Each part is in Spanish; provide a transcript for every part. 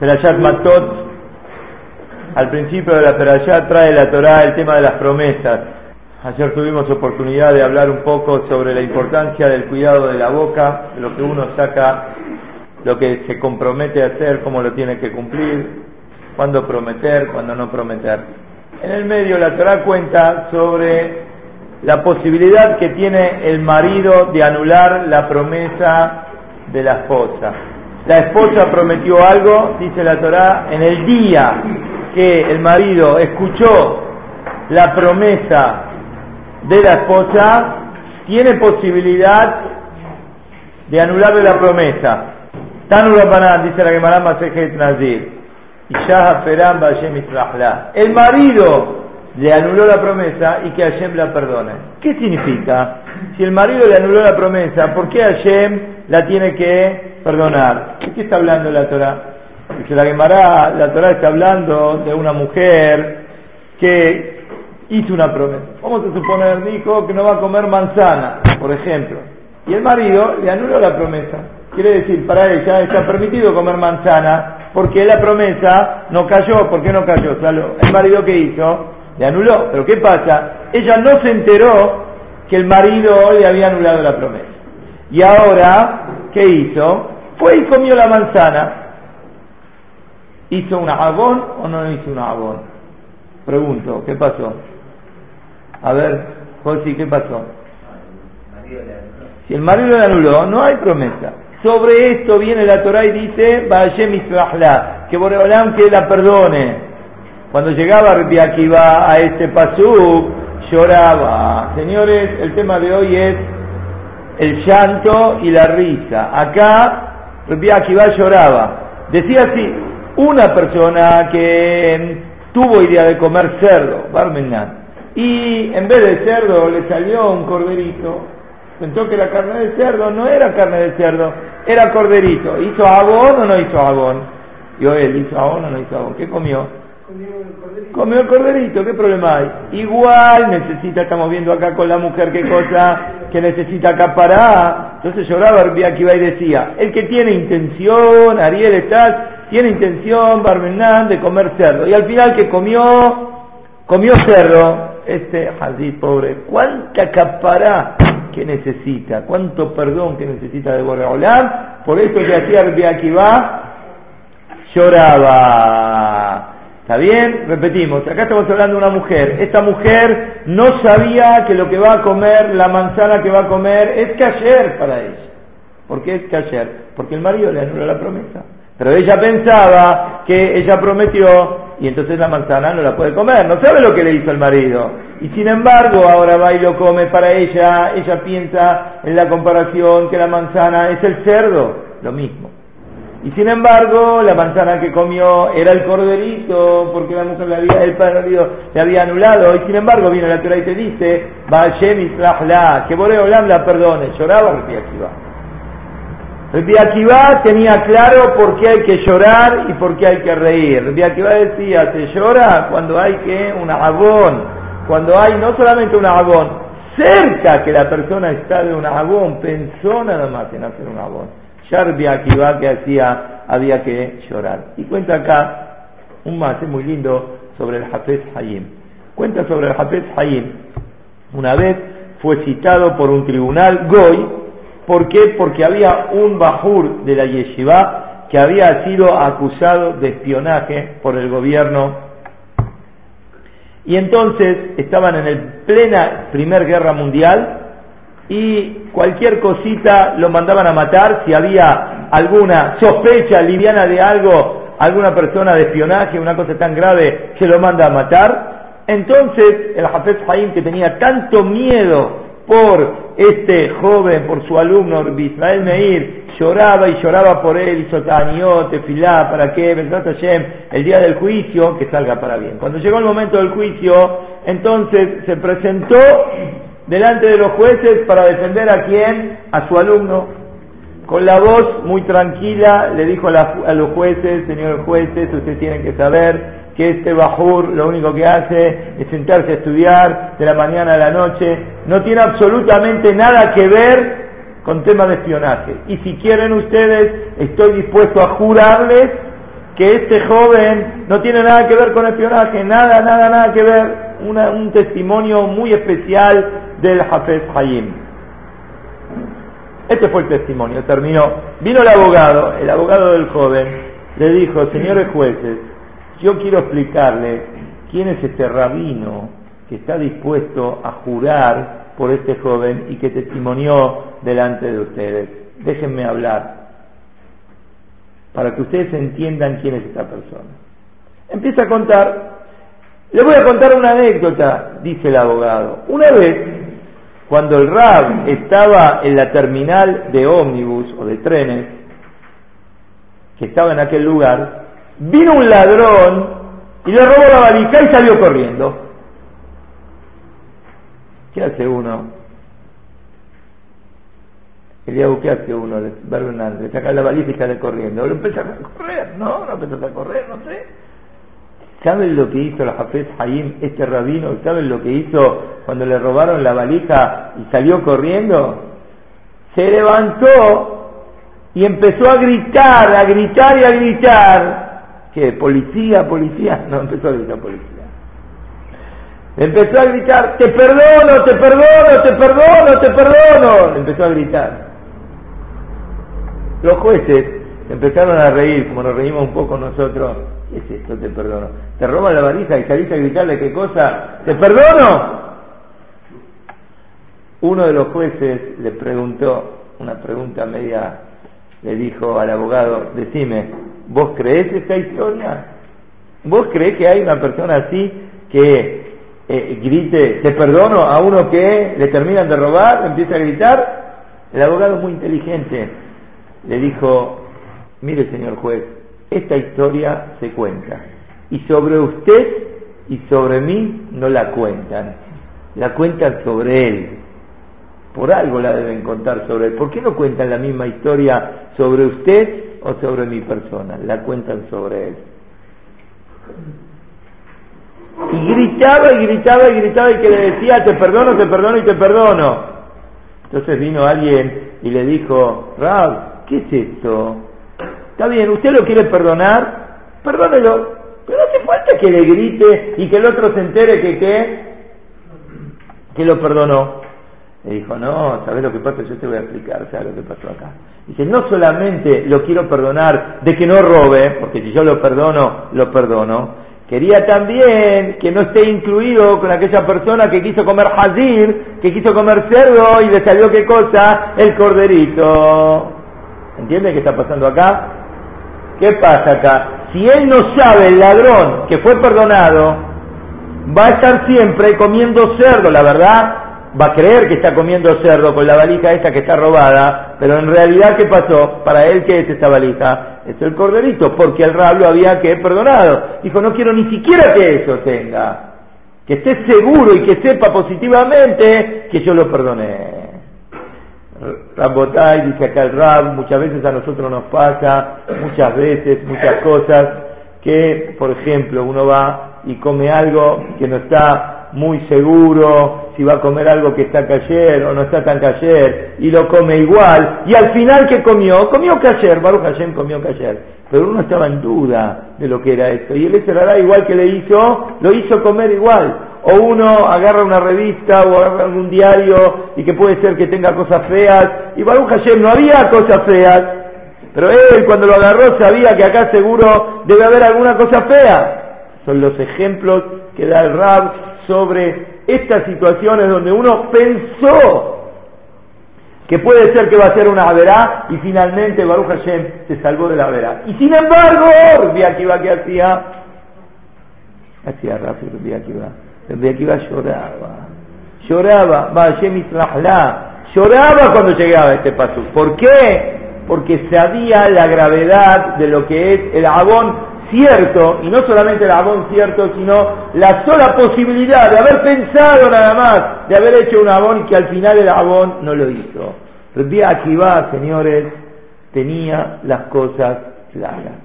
Perashat Matot, al principio de la Perashat trae la Torah el tema de las promesas. Ayer tuvimos oportunidad de hablar un poco sobre la importancia del cuidado de la boca, lo que uno saca, lo que se compromete a hacer, cómo lo tiene que cumplir, cuándo prometer, cuándo no prometer. En el medio la Torah cuenta sobre la posibilidad que tiene el marido de anular la promesa de la esposa. La esposa prometió algo, dice la Torah, en el día que el marido escuchó la promesa de la esposa, tiene posibilidad de anularle la promesa. dice la Gemara Masejet Nazir. El marido le anuló la promesa y que Hashem la perdone. ¿Qué significa? Si el marido le anuló la promesa, ¿por qué Hashem la tiene que perdonar? ¿De qué está hablando la Torah? Dice la Gemara, la Torah está hablando de una mujer que hizo una promesa. Vamos a suponer, dijo que no va a comer manzana, por ejemplo. Y el marido le anuló la promesa. Quiere decir, para ella está permitido comer manzana porque la promesa no cayó. ¿Por qué no cayó? el marido que hizo le anuló. Pero ¿qué pasa? Ella no se enteró que el marido le había anulado la promesa. Y ahora, ¿qué hizo? Fue y comió la manzana. ¿Hizo un abón o no hizo un abón? Pregunto, ¿qué pasó? A ver, José, ¿qué pasó? Si el marido le anuló, no hay promesa. Sobre esto viene la Torah y dice, que Boreolam que la perdone. Cuando llegaba Rabbi a este pasú, lloraba. Señores, el tema de hoy es el llanto y la risa. Acá Rabbi Akiva lloraba. Decía así, una persona que tuvo idea de comer cerdo, Barmenan, y en vez de cerdo le salió un corderito, pensó que la carne de cerdo no era carne de cerdo, era corderito. ¿Hizo abón o no hizo abón? Yo él, ¿hizo abón o no hizo abón? ¿Qué comió? Comió el corderito, ¿qué problema hay? Igual necesita, estamos viendo acá con la mujer qué cosa que necesita acaparar. Entonces lloraba iba y decía, el que tiene intención, Ariel estás, tiene intención, Barmenán, de comer cerdo. Y al final que comió, comió cerdo, este así pobre, ¿cuánta acapará que necesita? ¿Cuánto perdón que necesita de Boreolam? Por eso que hacía va lloraba. ¿Está bien? Repetimos, acá estamos hablando de una mujer. Esta mujer no sabía que lo que va a comer, la manzana que va a comer, es cayer para ella. ¿Por qué es cayer? Porque el marido le anuló la promesa. Pero ella pensaba que ella prometió y entonces la manzana no la puede comer. No sabe lo que le hizo el marido. Y sin embargo, ahora va y lo come para ella. Ella piensa en la comparación que la manzana es el cerdo. Lo mismo. Y sin embargo, la manzana que comió era el corderito, porque la mujer le había, el padre le había anulado. Y sin embargo, viene la Torah y te dice, que Boreolam la perdone. Lloraba Rabbi Akiva. Rabbi Akiva tenía claro por qué hay que llorar y por qué hay que reír. Rabbi Akiva decía, se llora cuando hay que un agón, cuando hay no solamente un agón, cerca que la persona está de un agón, pensó nada más en hacer un agón. Que hacía, había que llorar. Y cuenta acá un más muy lindo sobre el Hafez Hayim. Cuenta sobre el Hafez Hayim. Una vez fue citado por un tribunal Goy. ¿Por qué? Porque había un Bajur de la Yeshiva que había sido acusado de espionaje por el gobierno. Y entonces estaban en el plena Primera Guerra Mundial y cualquier cosita lo mandaban a matar si había alguna sospecha liviana de algo, alguna persona de espionaje, una cosa tan grave que lo manda a matar. Entonces el Hafez Haim que tenía tanto miedo por este joven, por su alumno Israel Meir, lloraba y lloraba por él, hizo taniot, tefilá, para que, el día del juicio, que salga para bien. Cuando llegó el momento del juicio, entonces se presentó delante de los jueces para defender a quién? A su alumno. Con la voz muy tranquila le dijo a, los jueces, señores jueces, ustedes tienen que saber que este Bajur lo único que hace es sentarse a estudiar de la mañana a la noche, no tiene absolutamente nada que ver con temas de espionaje. Y si quieren ustedes, estoy dispuesto a jurarles que este joven no tiene nada que ver con espionaje, nada, nada, nada que ver. Un testimonio muy especial del Hafez Hayim. Este fue el testimonio, terminó. Vino el abogado, el abogado del joven, le dijo, señores jueces, yo quiero explicarle quién es este rabino que está dispuesto a jurar por este joven y que testimonió delante de ustedes. Déjenme hablar para que ustedes entiendan quién es esta persona. Empieza a contar, le voy a contar una anécdota, dice el abogado. Una vez cuando el Rab estaba en la terminal de ómnibus o de trenes, que estaba en aquel lugar, vino un ladrón y le robó la valija y salió corriendo. ¿Qué hace uno? Eliabu, ¿qué hace uno? En le saca la valija y sale corriendo. Lo empieza a correr, no, no empieza a correr, no sé. ¿Saben lo que hizo la Jafet Hayim, este rabino? ¿Saben lo que hizo cuando le robaron la valija y salió corriendo? Se levantó y empezó a gritar, a gritar y a gritar. ¿Qué? ¿Policía? ¿Policía? No, empezó a gritar policía. Empezó a gritar, te perdono, te perdono, te perdono, te perdono. Empezó a gritar. Los jueces empezaron a reír, como nos reímos un poco nosotros. ¿Qué es esto? Te perdono. Te roba la varija y saliste a gritarle qué cosa. ¿Te perdono? Uno de los jueces le preguntó una pregunta media, le dijo al abogado, decime, ¿vos crees esta historia? ¿Vos crees que hay una persona así que eh, grite, te perdono a uno que le terminan de robar, empieza a gritar? El abogado muy inteligente le dijo, mire señor juez, esta historia se cuenta. Y sobre usted y sobre mí no la cuentan. La cuentan sobre él. Por algo la deben contar sobre él. ¿Por qué no cuentan la misma historia sobre usted o sobre mi persona? La cuentan sobre él. Y gritaba y gritaba y gritaba y que le decía, te perdono, te perdono y te perdono. Entonces vino alguien y le dijo, Rab, ¿qué es esto? Está bien, usted lo quiere perdonar, perdónelo, pero no hace falta que le grite y que el otro se entere que qué, que lo perdonó. Le dijo, no, ¿sabes lo que pasa? Yo te voy a explicar, ¿sabes lo que pasó acá? Dice, no solamente lo quiero perdonar de que no robe, porque si yo lo perdono, lo perdono. Quería también que no esté incluido con aquella persona que quiso comer hazir, que quiso comer cerdo y le salió qué cosa, el corderito. ¿Entiende qué está pasando acá? ¿Qué pasa acá? Si él no sabe, el ladrón que fue perdonado, va a estar siempre comiendo cerdo, la verdad, va a creer que está comiendo cerdo con la valija esta que está robada, pero en realidad, ¿qué pasó? Para él, ¿qué es esta valija? Es el corderito, porque el rabio había que perdonado. Dijo, no quiero ni siquiera que eso tenga. Que esté seguro y que sepa positivamente que yo lo perdoné. Rambotay, dice acá el Rab, muchas veces a nosotros nos pasa, muchas veces, muchas cosas, que, por ejemplo, uno va y come algo que no está muy seguro, si va a comer algo que está cayer o no está tan cayer, y lo come igual, y al final que comió, comió cayer, Baruch Hashem comió cayer, pero uno estaba en duda de lo que era esto, y él será igual que le hizo, lo hizo comer igual, o uno agarra una revista o agarra algún diario y que puede ser que tenga cosas feas, y Baruch Hashem no había cosas feas, pero él cuando lo agarró sabía que acá seguro debe haber alguna cosa fea. Son los ejemplos que da el Rab sobre estas situaciones donde uno pensó que puede ser que va a ser una verá y finalmente Baruch Hashem se salvó de la verá. Y sin embargo, aquí va que hacía, hacía rápido, aquí va de Akiva lloraba. Lloraba, lloraba cuando llegaba este paso. ¿Por qué? Porque sabía la gravedad de lo que es el abón cierto, y no solamente el abón cierto, sino la sola posibilidad de haber pensado nada más, de haber hecho un abón que al final el abón no lo hizo. Rabbi Akiva, señores, tenía las cosas claras.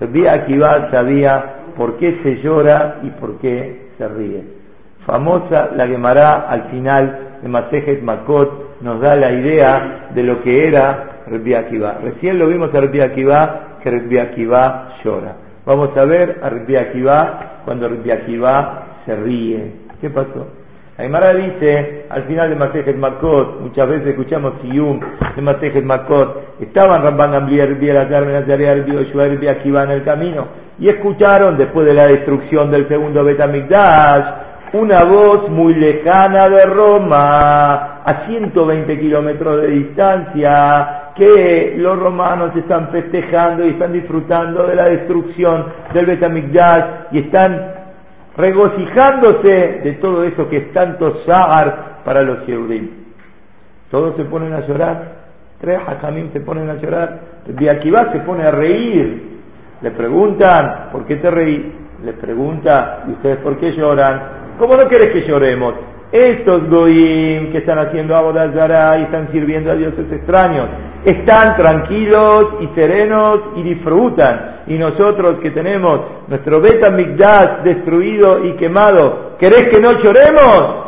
Rabbi Akiva sabía por qué se llora y por qué se ríe. Famosa la Gemara al final de Masejet Makot nos da la idea de lo que era Rabbi Akiva. Recién lo vimos a Rabbi que Rabbi llora. Vamos a ver a Rabbi Akiva cuando Rabbi Akiva se ríe. ¿Qué pasó? Aymara dice, al final de Masejet Makot, muchas veces escuchamos Siyum de Masejet Makot, estaban Ramban Gamliel, Rabbi Elazar, Menazarea, Rabbi Yoshua, Rabbi Akiva en el camino, y escucharon, después de la destrucción del segundo Betamikdash, una voz muy lejana de Roma, a 120 kilómetros de distancia, que los romanos están festejando y están disfrutando de la destrucción del Betamigdash y están regocijándose de todo eso que es tanto Zahar para los Yehudim. Todos se ponen a llorar, tres hajamim se ponen a llorar, de Akiva se pone a reír. Le preguntan, ¿por qué te reí? Le pregunta, ¿y ustedes por qué lloran? ¿Cómo no querés que lloremos? Estos goyim que están haciendo Abodazara y están sirviendo a dioses extraños, están tranquilos y serenos y disfrutan. Y nosotros que tenemos nuestro Beta Migdash destruido y quemado, ¿querés que no lloremos?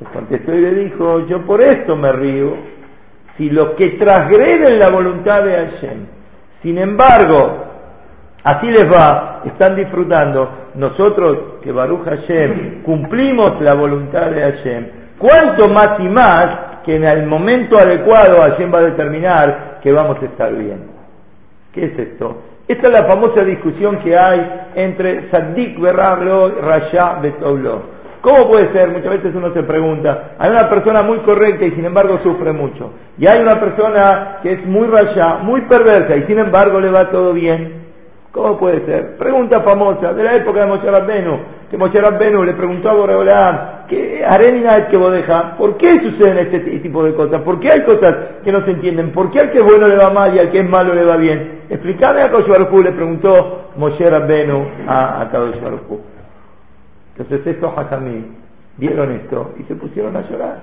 Le contestó le dijo, yo por esto me río. Si los que transgreden la voluntad de Hashem, sin embargo, así les va, están disfrutando, nosotros que Baruch Hashem cumplimos la voluntad de Hashem, cuánto más y más que en el momento adecuado Hashem va a determinar que vamos a estar bien. ¿Qué es esto? Esta es la famosa discusión que hay entre Saddik Berrablo y Rasha Betoblo. ¿Cómo puede ser? Muchas veces uno se pregunta, hay una persona muy correcta y sin embargo sufre mucho. Y hay una persona que es muy rasha, muy perversa y sin embargo le va todo bien. ¿Cómo puede ser? Pregunta famosa de la época de Moshe Rabbenu, que Moshe Rabbenu le preguntó a Boreolam, ¿qué arena es que vos dejas? ¿Por qué suceden este tipo de cosas? ¿Por qué hay cosas que no se entienden? ¿Por qué al que es bueno le va mal y al que es malo le va bien? Explícame a Kadosh le preguntó Moshe Rabbenu a, a Kadosh Entonces estos Hakamim vieron esto y se pusieron a llorar.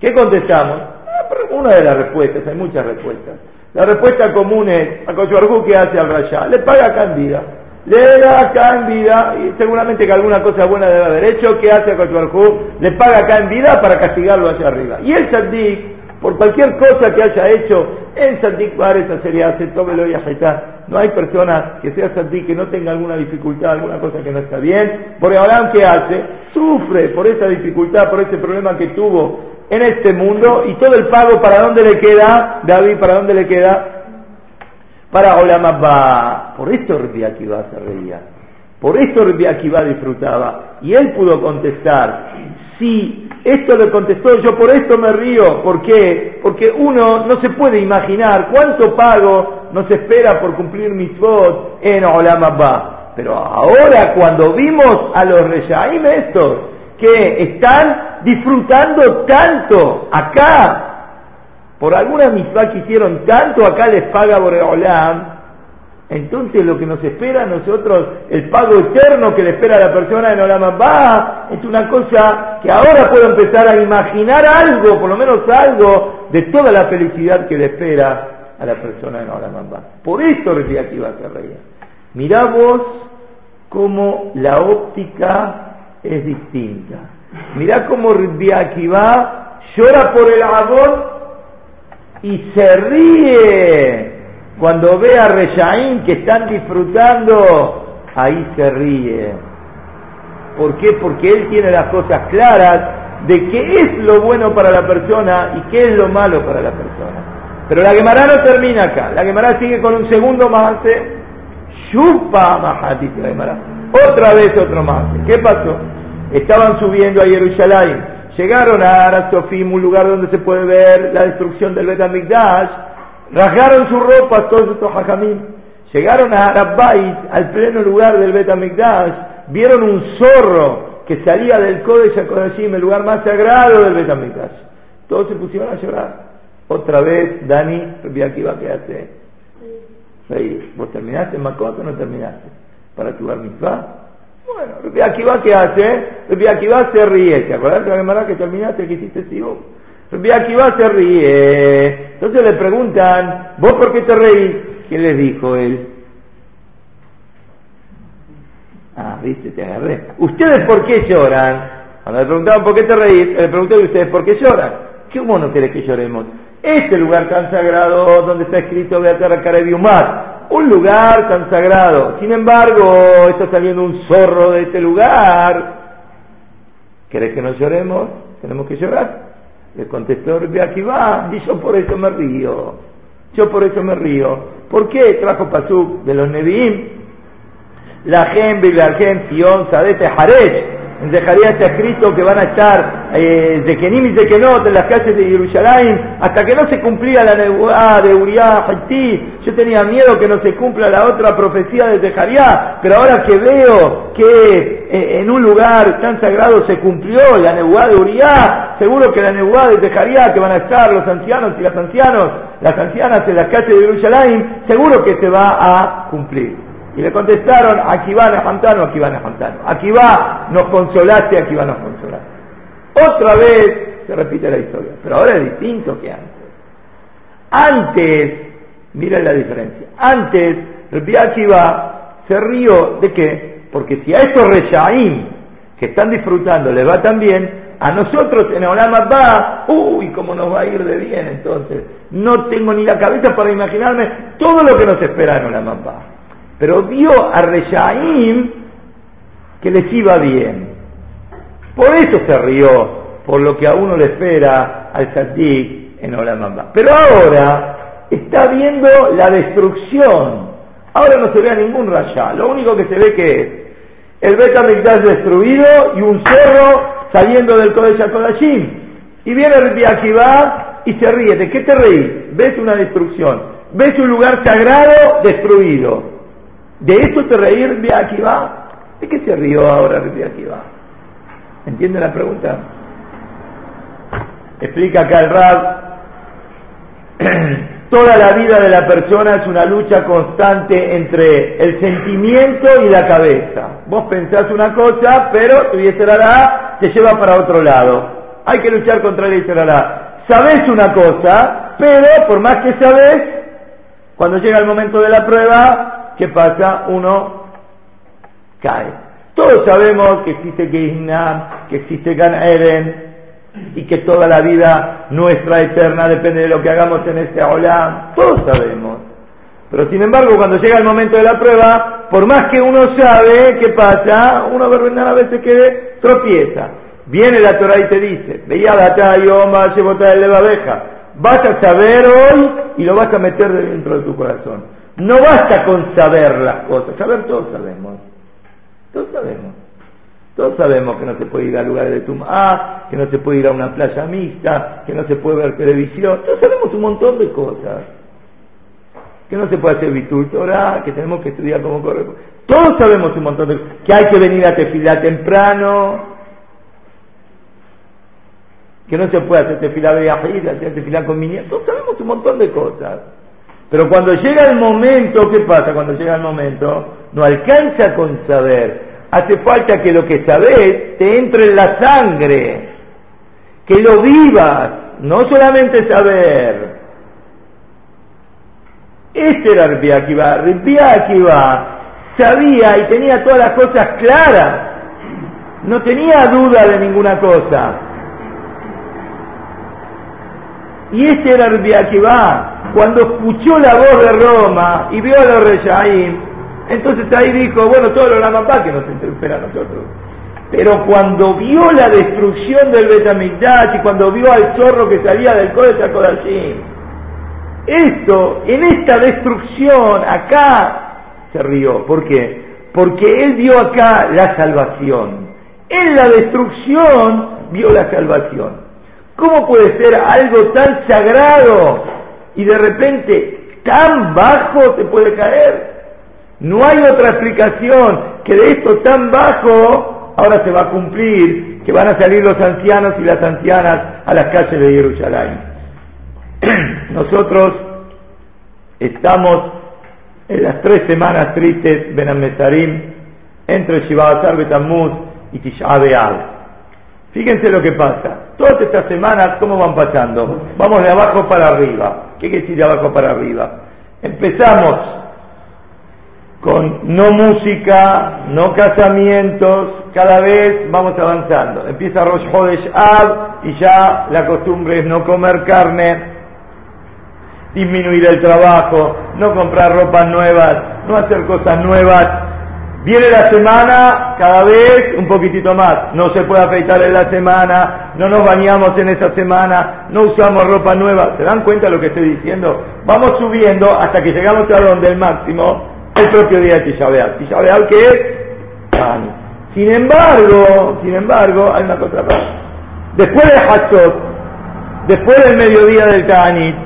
¿Qué contestamos? Ah, una de las respuestas, hay muchas respuestas. La respuesta común es, a Cochuarjú, ¿qué hace al Rayá? Le paga vida. Le da vida, y seguramente que alguna cosa buena debe haber hecho, ¿qué hace a Cochuarjú? Le paga vida para castigarlo hacia arriba. Y el Sandik, por cualquier cosa que haya hecho, en Sandik esa sería hace tómelo y ajetar. No hay persona que sea Sandik que no tenga alguna dificultad, alguna cosa que no está bien. Porque ahora, ¿qué hace? Sufre por esa dificultad, por ese problema que tuvo en este mundo y todo el pago para dónde le queda, David, para dónde le queda, para Olamabba. Por esto Rabbi Akiva se reía, por esto Rabbi Akiva disfrutaba y él pudo contestar, sí, esto le contestó, yo por esto me río, ¿por qué? Porque uno no se puede imaginar cuánto pago nos espera por cumplir mis votos en Olamabba. Pero ahora cuando vimos a los Reyaim estos, que están disfrutando tanto acá, por alguna misma que hicieron tanto, acá les paga Boreolam, entonces lo que nos espera a nosotros, el pago eterno que le espera a la persona en Olam va es una cosa que ahora puedo empezar a imaginar algo, por lo menos algo, de toda la felicidad que le espera a la persona en Olam Por esto decía que iba a. Mirá vos cómo la óptica es distinta. Mirá cómo Akiva llora por el Abón y se ríe cuando ve a Reyaín que están disfrutando, ahí se ríe. ¿Por qué? Porque él tiene las cosas claras de qué es lo bueno para la persona y qué es lo malo para la persona. Pero la Gemara no termina acá. La Gemara sigue con un segundo más. Shupa Mahatit la Gemara. Otra vez otro más. ¿Qué pasó? Estaban subiendo a Jerusalén, llegaron a Arasofim, un lugar donde se puede ver la destrucción del Betamigdash, rasgaron sus ropas todos estos hajamim, llegaron a Arabbait, al pleno lugar del Betamigdash, vieron un zorro que salía del Kodesh HaKodashim, el lugar más sagrado del Betamigdash. Todos se pusieron a llorar. Otra vez, Dani, aquí va a hace. ¿Vos terminaste en Makot o no terminaste? Para tu bar. Bueno, Rabbi Akiva, ¿qué hace? Rabbi Akiva se ríe. ¿Te acuerdas de la que terminaste, que hiciste Sibuk? Rabbi se ríe. Entonces le preguntan, ¿vos por qué te reís? ¿Qué les dijo él? Ah, viste, te agarré. ¿Ustedes por qué lloran? Cuando le preguntaban por qué te reís, le pregunté a ustedes por qué lloran. ¿Cómo no querés que lloremos? Este lugar tan sagrado donde está escrito Beatar Karebiumar, un lugar tan sagrado. Sin embargo, está saliendo un zorro de este lugar. ¿Querés que nos lloremos? Tenemos que llorar. Le contestó va y yo por eso me río. Yo por eso me río. ¿Por qué trajo Pasuk de los Nevi'im? La gente, la gente, Sion, Sadete, Haresh, en Zecarías está escrito que van a estar eh, de Kenim y de Kenot en las calles de Jerusalén hasta que no se cumplía la nebuá de Uriah Haití. Yo tenía miedo que no se cumpla la otra profecía de Zecarías, pero ahora que veo que eh, en un lugar tan sagrado se cumplió la nebuá de Uriah, seguro que la nebuá de Zecarías que van a estar los ancianos y las ancianos, las ancianas en las calles de Jerusalén, seguro que se va a cumplir. Y le contestaron, aquí van a Fantano, aquí van a Fantano. Aquí va, nos consolaste, aquí va, nos consolaste. Otra vez se repite la historia, pero ahora es distinto que antes. Antes, miren la diferencia, antes Rabbi Akiva se rió de qué? Porque si a estos Reshaim que están disfrutando les va tan bien, a nosotros en Olama va, uy, cómo nos va a ir de bien entonces. No tengo ni la cabeza para imaginarme todo lo que nos espera en Olama va pero vio a Reshaim que les iba bien. Por eso se rió, por lo que a uno le espera al Sadik en Olamamba. Pero ahora está viendo la destrucción. Ahora no se ve a ningún Rasha. Lo único que se ve que es el Betamigdash destruido y un cerro saliendo del Kodesh Kodashim. Y viene el Akiva y se ríe. ¿De qué te reís? Ves una destrucción. Ves un lugar sagrado destruido. ¿De esto te reír de Akiva? ¿De qué se rió ahora de Akiva? ¿Entiende la pregunta? Explica acá el Rab. Toda la vida de la persona es una lucha constante entre el sentimiento y la cabeza. Vos pensás una cosa, pero tu Yeserará te lleva para otro lado. Hay que luchar contra el Yeserará. Sabés una cosa, pero por más que sabés, cuando llega el momento de la prueba, ¿qué pasa? Uno cae. Todos sabemos que existe Gehinam, que existe Gan Eden, y que toda la vida nuestra eterna depende de lo que hagamos en este Olam. Todos sabemos. Pero sin embargo, cuando llega el momento de la prueba, por más que uno sabe qué pasa, uno a veces que tropieza. Viene la Torah y te dice, veía la Yoma, el de la abeja. Vas a saber hoy y lo vas a meter dentro de tu corazón. No basta con saber las cosas, saber todos sabemos, todos sabemos. Todos sabemos que no se puede ir a lugares de tumba, que no se puede ir a una playa mixta, que no se puede ver televisión. Todos sabemos un montón de cosas. Que no se puede hacer vitutora, que tenemos que estudiar como corre. Todos sabemos un montón de cosas. Que hay que venir a tefilá temprano. Que no se puede hacer tefilá de hacer tefilá con niña. Todos sabemos un montón de cosas. Pero cuando llega el momento, ¿qué pasa cuando llega el momento? No alcanza con saber. Hace falta que lo que sabes te entre en la sangre, que lo vivas, no solamente saber. Este era Rabbi Akiva. Sabía y tenía todas las cosas claras. No tenía duda de ninguna cosa. Y este era Rabbi cuando escuchó la voz de Roma y vio a los Reyaim, entonces ahí dijo, bueno, todo lo la mamá que nos espera a nosotros. Pero cuando vio la destrucción del Betamigdash y cuando vio al zorro que salía del Kodesh Kodashim, esto, en esta destrucción, acá se rió. ¿Por qué? Porque él vio acá la salvación. En la destrucción vio la salvación. ¿Cómo puede ser algo tan sagrado y de repente tan bajo te puede caer. No hay otra explicación que de esto tan bajo ahora se va a cumplir, que van a salir los ancianos y las ancianas a las calles de Jerusalén. Nosotros estamos en las tres semanas tristes de Mesarim entre Shivazar Betamuz y Tisha. Fíjense lo que pasa. Todas estas semanas, ¿cómo van pasando? Vamos de abajo para arriba. ¿Qué quiere decir de abajo para arriba? Empezamos con no música, no casamientos, cada vez vamos avanzando. Empieza Rosh Hodesh Ab y ya la costumbre es no comer carne. disminuir el trabajo, no comprar ropas nuevas, no hacer cosas nuevas. Viene la semana, cada vez un poquitito más. No se puede afeitar en la semana, no nos bañamos en esa semana, no usamos ropa nueva. ¿Se dan cuenta de lo que estoy diciendo? Vamos subiendo hasta que llegamos a donde el máximo, el propio día de Tisha B'Av. Tisha B'Av que es Sin embargo, sin embargo, hay una más. Después de Hatzot, después del mediodía del Ta'anit,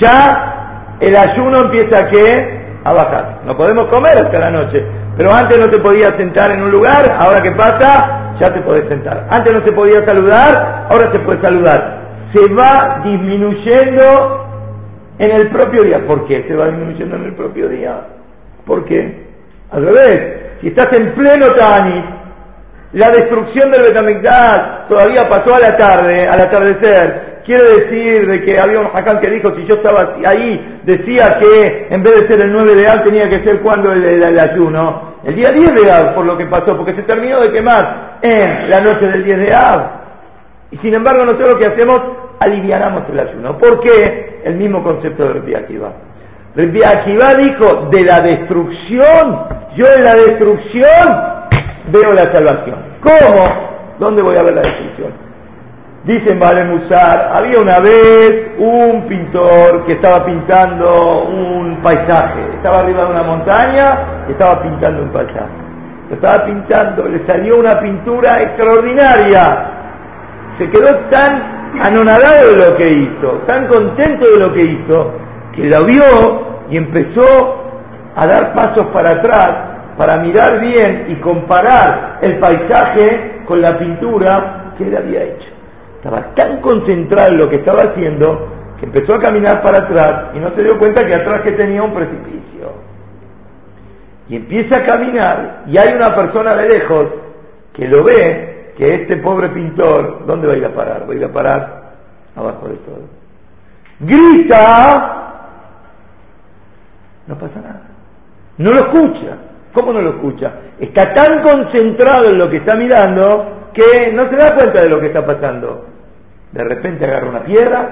ya el ayuno empieza qué? A bajar. No podemos comer hasta la noche. Pero antes no te podías sentar en un lugar, ahora qué pasa, ya te podés sentar. Antes no te podías saludar, ahora te puedes saludar. Se va disminuyendo en el propio día. ¿Por qué se va disminuyendo en el propio día? ¿Por qué? Al revés, si estás en pleno Tani, la destrucción del Betamigdash todavía pasó a la tarde, al atardecer, Quiere decir de que había un Hakam que dijo, si yo estaba ahí, decía que en vez de ser el 9 de Av tenía que ser cuando el, ayuno. El día 10 de Av, por lo que pasó, porque se terminó de quemar en la noche del 10 de Av. Y sin embargo nosotros lo que hacemos, alivianamos el ayuno. ¿Por qué? El mismo concepto de Rabbi Akiva. Rabbi Akiva dijo, de la destrucción, yo en la destrucción veo la salvación. ¿Cómo? ¿Dónde voy a ver la destrucción? Dicen Vale Musar, había una vez un pintor que estaba pintando un paisaje, estaba arriba de una montaña y estaba pintando un paisaje. Estaba pintando, le salió una pintura extraordinaria. Se quedó tan anonadado de lo que hizo, tan contento de lo que hizo, que lo vio y empezó a dar pasos para atrás para mirar bien y comparar el paisaje con la pintura que él había hecho. Estaba tan concentrado en lo que estaba haciendo que empezó a caminar para atrás y no se dio cuenta que atrás que tenía un precipicio. Y empieza a caminar y hay una persona de lejos que lo ve, que este pobre pintor, ¿dónde va a ir a parar? Va a ir a parar abajo de todo. Grita, no pasa nada. No lo escucha. ¿Cómo no lo escucha? Está tan concentrado en lo que está mirando que no se da cuenta de lo que está pasando. De repente agarra una piedra,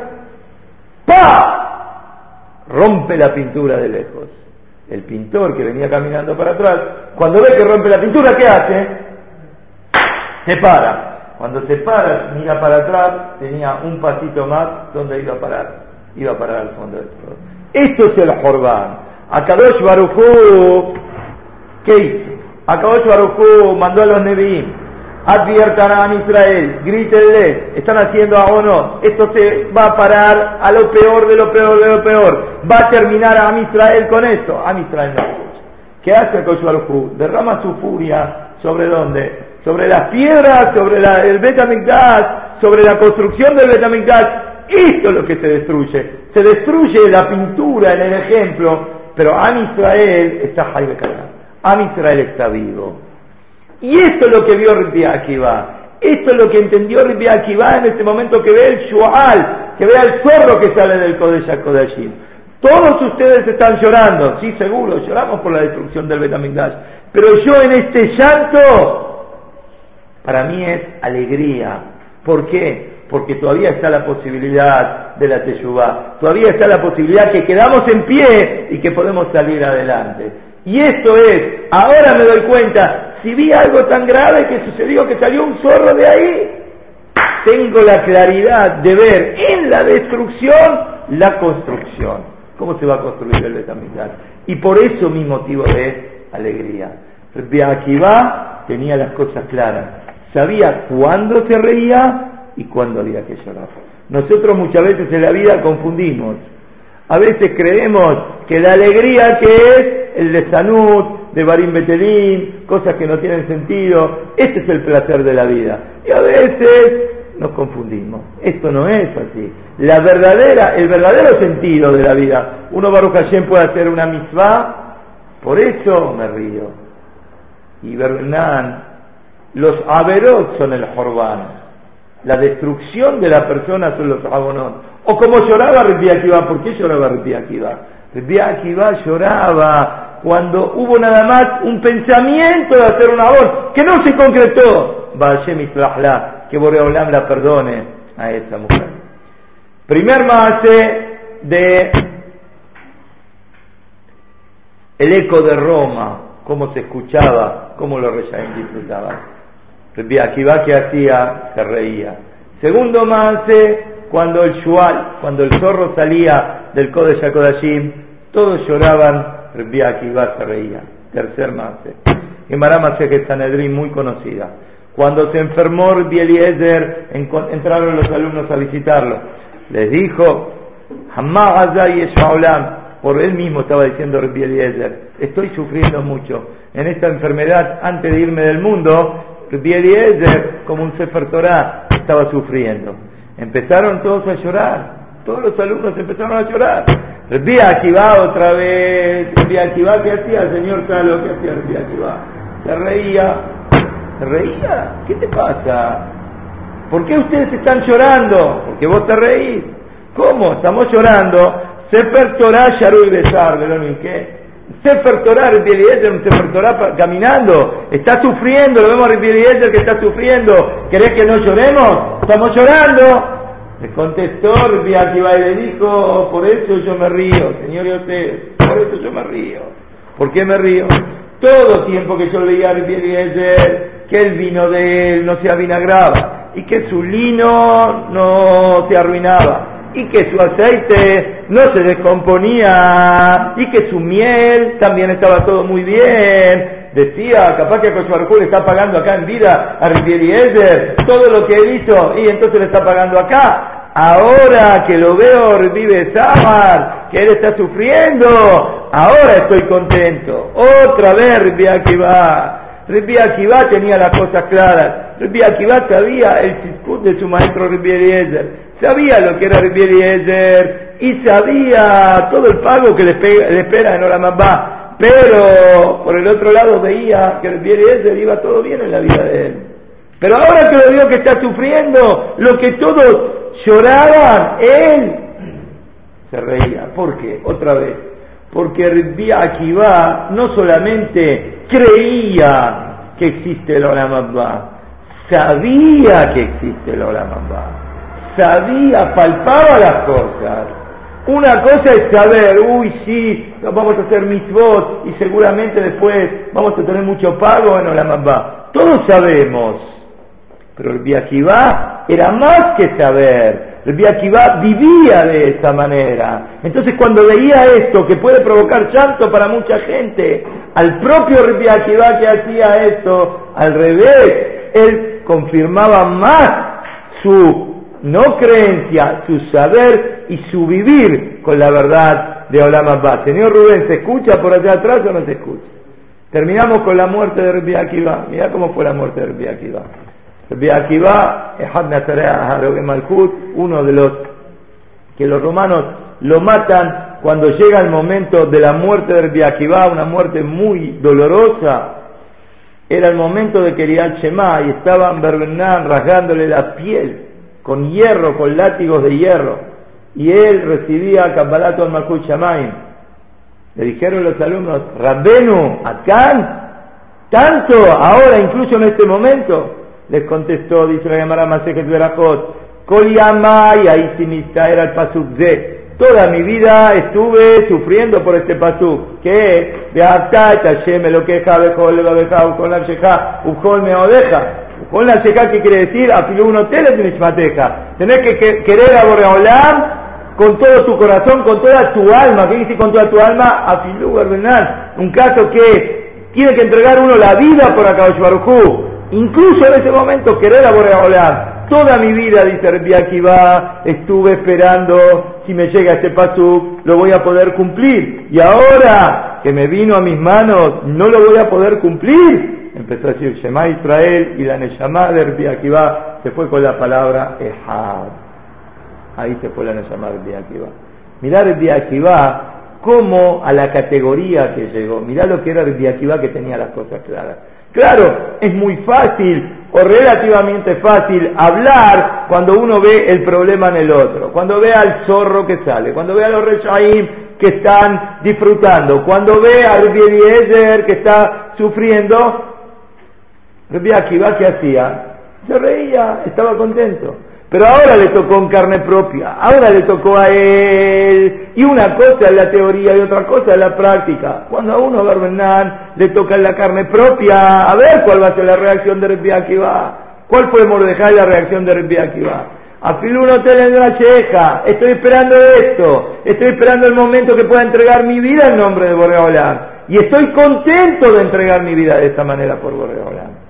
¡pa! Rompe la pintura de lejos. El pintor que venía caminando para atrás, cuando ve que rompe la pintura, ¿qué hace? Se para. Cuando se para, mira para atrás, tenía un pasito más donde iba a parar. Iba a parar al fondo del todo. Esto es el Jorbán. Akadosh Barujú, ¿qué hizo? Akadosh Barujú mandó a los Nevi'im adviertan a Israel, grítenle, están haciendo a esto se va a parar a lo peor de lo peor de lo peor, va a terminar a Israel con esto, a Israel no. ¿Qué hace el Derrama su furia sobre dónde? Sobre las piedras, sobre la, el Betamigdash, sobre la construcción del Betamigdash. Esto es lo que se destruye. Se destruye la pintura en el ejemplo, pero a Israel está Jaime Am Israel está vivo. Y esto es lo que vio Rabbi Akiva. Esto es lo que entendió Rabbi Akiva en este momento que ve el Shual, que ve al zorro que sale del Kodesh Kodashim. Todos ustedes están llorando, sí, seguro, lloramos por la destrucción del Betamigdash. Pero yo en este llanto, para mí es alegría. ¿Por qué? Porque todavía está la posibilidad de la Teshuvah, todavía está la posibilidad que quedamos en pie y que podemos salir adelante. Y esto es, ahora me doy cuenta, si vi algo tan grave que sucedió que salió un zorro de ahí, tengo la claridad de ver en la destrucción la construcción. ¿Cómo se va a construir el Betamigdash? Y por eso mi motivo de alegría. Akiva tenía las cosas claras. Sabía cuándo se reía y cuándo había que llorar. Nosotros muchas veces en la vida confundimos. A veces creemos que la alegría que es el de Sanut, de Barim Betelín, cosas que no tienen sentido. Este es el placer de la vida. Y a veces nos confundimos. Esto no es así. La verdadera, el verdadero sentido de la vida. Uno Baruch Hashem puede hacer una misma, por eso me río. Y Bernán, los Averot son el Jorbán. La destrucción de la persona son los Abonot. O como lloraba Rabbi Akiva, ¿por qué lloraba Rabbi Akiva? Rabbi Akiva lloraba cuando hubo nada más un pensamiento de hacer una voz que no se concretó. que Boreolam la perdone a esa mujer. Primer mase de el eco de Roma, cómo se escuchaba, cómo los reyes disfrutaban. Rabbi Akiva que hacía, se reía. Segundo más, cuando el shual, cuando el zorro salía del Kodesh HaKodashim, todos lloraban, Rabbi Akiva se reía. Tercer más. En Maramase que Sanedrín muy conocida. Cuando se enfermó Rabbi Eliezer, entraron los alumnos a visitarlo. Les dijo, por él mismo estaba diciendo Rabbi Eliezer, estoy sufriendo mucho en esta enfermedad antes de irme del mundo. Rabbi Eliezer, como un Sefer Torah, estaba sufriendo. Empezaron todos a llorar, todos los alumnos empezaron a llorar. Rabbi Akiva otra vez, Rabbi Akiva, ¿qué hacía el señor Calo? ¿Qué hacía Rabbi Akiva? Se reía, se reía, ¿qué te pasa? ¿Por qué ustedes están llorando? Porque vos te reís. ¿Cómo? Estamos llorando. Sefer Torah Sharu y Besar, ¿en qué? Sefer Torah, Rabbi Eliezer, un Sefer Torah caminando, está sufriendo, lo vemos a Rabbi Eliezer que está sufriendo, ¿querés que no lloremos? Estamos llorando. Le contestó Rabbi Akiva y le dijo, por eso yo me río, señor y usted, por eso yo me río. ¿Por qué me río? Todo tiempo que yo leía a Rabbi que el vino de él no se avinagraba y que su lino no se arruinaba y que su aceite no se descomponía y que su miel también estaba todo muy bien. Decía, capaz que Cochuarcú le está pagando acá en vida a Rivieri todo lo que él hizo y entonces le está pagando acá. Ahora que lo veo revive Samar, que él está sufriendo, ahora estoy contento. Otra vez Rivi Akiva. Rivi Akiva tenía las cosas claras. Rivi Akiva sabía el circuito de su maestro Rivi sabía lo que era Rabbi y sabía todo el pago que le, espera en Olamabá, pero por el otro lado veía que Rabbi Eliezer iba todo bien en la vida de él. Pero ahora que lo vio que está sufriendo, lo que todos lloraban, él se reía. ¿Por qué? Otra vez. Porque Rabbi Akiva no solamente creía que existe el Olamabá, sabía que existe el Olamabá sabía, palpaba las cosas. Una cosa es saber, uy, sí, vamos a hacer mitzvot y seguramente después vamos a tener mucho pago en la Todos sabemos. Pero el Biakivá era más que saber. El Biakivá vivía de esa manera. Entonces cuando veía esto, que puede provocar llanto para mucha gente, al propio Biakivá que hacía esto, al revés, él confirmaba más su no creencia, su saber y su vivir con la verdad de Olam Abba. Señor Rubén, ¿se escucha por allá atrás o no se escucha? Terminamos con la muerte de Rabbi Akiva. Mira cómo fue la muerte de Rabbi Akiva. Rabbi Akiva, uno de los que los romanos lo matan cuando llega el momento de la muerte de Rabbi Akiva, una muerte muy dolorosa. Era el momento de Kerial Shema y estaban Berbenan rasgándole la piel con hierro, con látigos de hierro, y él recibía Kabbalato al Shamayim. Le dijeron los alumnos, Rabbenu, Atkan, tanto, ahora, incluso en este momento, les contestó, dice la Gemara Masejet Berajot, Kol Yamay, ahí era el pasuk de, toda mi vida estuve sufriendo por este pasuk, que es, de lo queja, Bejol, Bebeja, Ukol, Absheja, Ukol, Meodeja, con la checa, ¿qué quiere decir? Afilu un hotel mismateja. Tenés que, querer a con todo tu corazón, con toda tu alma. ¿Qué dice con toda tu alma? Afilu Berbenal. Un caso que tiene que entregar uno la vida por Akadosh Barujú. Incluso en ese momento querer a Boreolam. Toda mi vida, dice Rabbi va estuve esperando si me llega este pasuk, lo voy a poder cumplir. Y ahora que me vino a mis manos, no lo voy a poder cumplir empezó a decir Shema Israel y la Neshama de Rabbi se fue con la palabra Ehad. Ahí se fue la Neshama de Rabbi Akiva. Mirá Rabbi Akiva como a la categoría que llegó. Mirá lo que era Rabbi Akiva que tenía las cosas claras. Claro, es muy fácil o relativamente fácil hablar cuando uno ve el problema en el otro, cuando ve al zorro que sale, cuando ve a los Reshaim que están disfrutando, cuando ve al Eliezer que está sufriendo, Rabbi ¿qué hacía? Se reía, estaba contento. Pero ahora le tocó en carne propia, ahora le tocó a él. Y una cosa es la teoría y otra cosa es la práctica. Cuando a uno, Barbenán, le toca en la carne propia, a ver cuál va a ser la reacción de Akiva. ¿Cuál fue Mordejai la reacción de Rebbi Akiva? Afiló un hotel en la cheja, estoy esperando esto, estoy esperando el momento que pueda entregar mi vida en nombre de Borreolán. Y estoy contento de entregar mi vida de esta manera por Borreolán.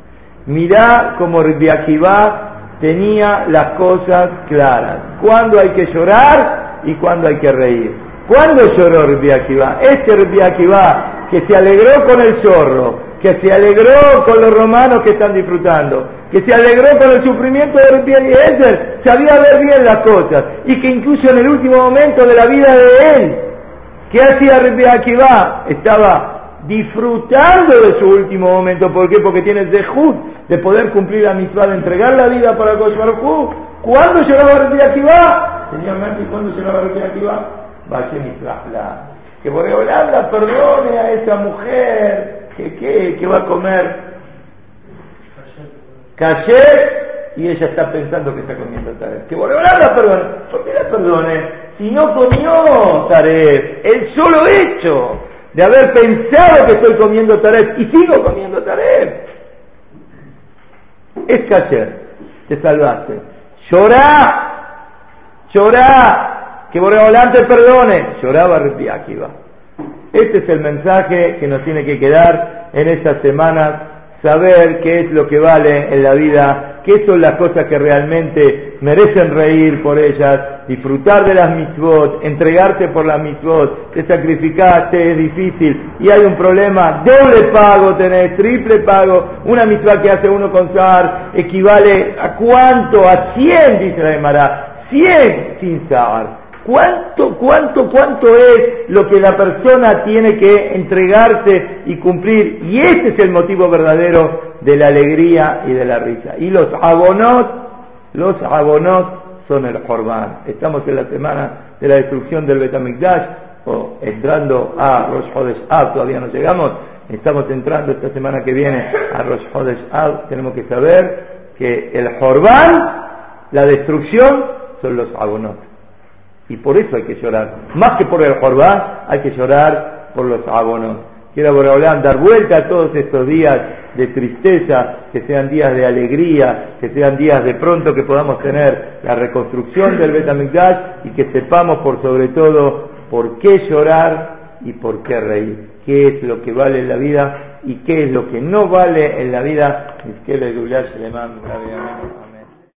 Mirá cómo Rebbi Akiva tenía las cosas claras. Cuándo hay que llorar y cuándo hay que reír. ¿Cuándo lloró Rabbi? Este Rabbi que se alegró con el zorro, que se alegró con los romanos que están disfrutando, que se alegró con el sufrimiento de Rabbi sabía ver bien las cosas y que incluso en el último momento de la vida de él, ¿qué hacía Rabbi? Estaba disfrutando de su último momento. ¿Por qué? Porque tiene dejud de poder cumplir la misma de entregar la vida para Kosh ¿Cuándo llegaba Rabbi Akiva? Señor ¿cuándo llegaba Rabbi Akiva? Vaya la Que Boreolanda perdone a esa mujer que, que, que va a comer Cayer y ella está pensando que está comiendo Taref. Que Boreolanda perdone. ¿Por qué la perdone? Si no comió Taref, el solo hecho de haber pensado que estoy comiendo Taref y sigo comiendo Taref. Es cacher, te salvaste. Llorá, llorá, que Boreolán te perdone. Lloraba Akiva. Este es el mensaje que nos tiene que quedar en estas semanas, saber qué es lo que vale en la vida, qué son las cosas que realmente merecen reír por ellas, disfrutar de las mitzvot, entregarte por las mitzvot, te sacrificaste, es difícil, y hay un problema, doble pago tenés, triple pago, una mitzvah que hace uno con Sahar equivale a cuánto, a 100, dice la Emara, 100 sin Sahar. ¿Cuánto, cuánto, cuánto es lo que la persona tiene que entregarse y cumplir? Y ese es el motivo verdadero de la alegría y de la risa. Y los abonot, los abonot son el Jorban. Estamos en la semana de la destrucción del Betamikdash, o entrando a Rosh Hodesh Av, todavía no llegamos, estamos entrando esta semana que viene a Rosh Hodesh Av, tenemos que saber que el Jorban, la destrucción, son los abonot. Y por eso hay que llorar. Más que por el Jorban, hay que llorar por los abonot. Quiero Boraolán dar vuelta a todos estos días de tristeza, que sean días de alegría, que sean días de pronto que podamos tener la reconstrucción del Betamigdash y que sepamos por sobre todo por qué llorar y por qué reír, qué es lo que vale en la vida y qué es lo que no vale en la vida.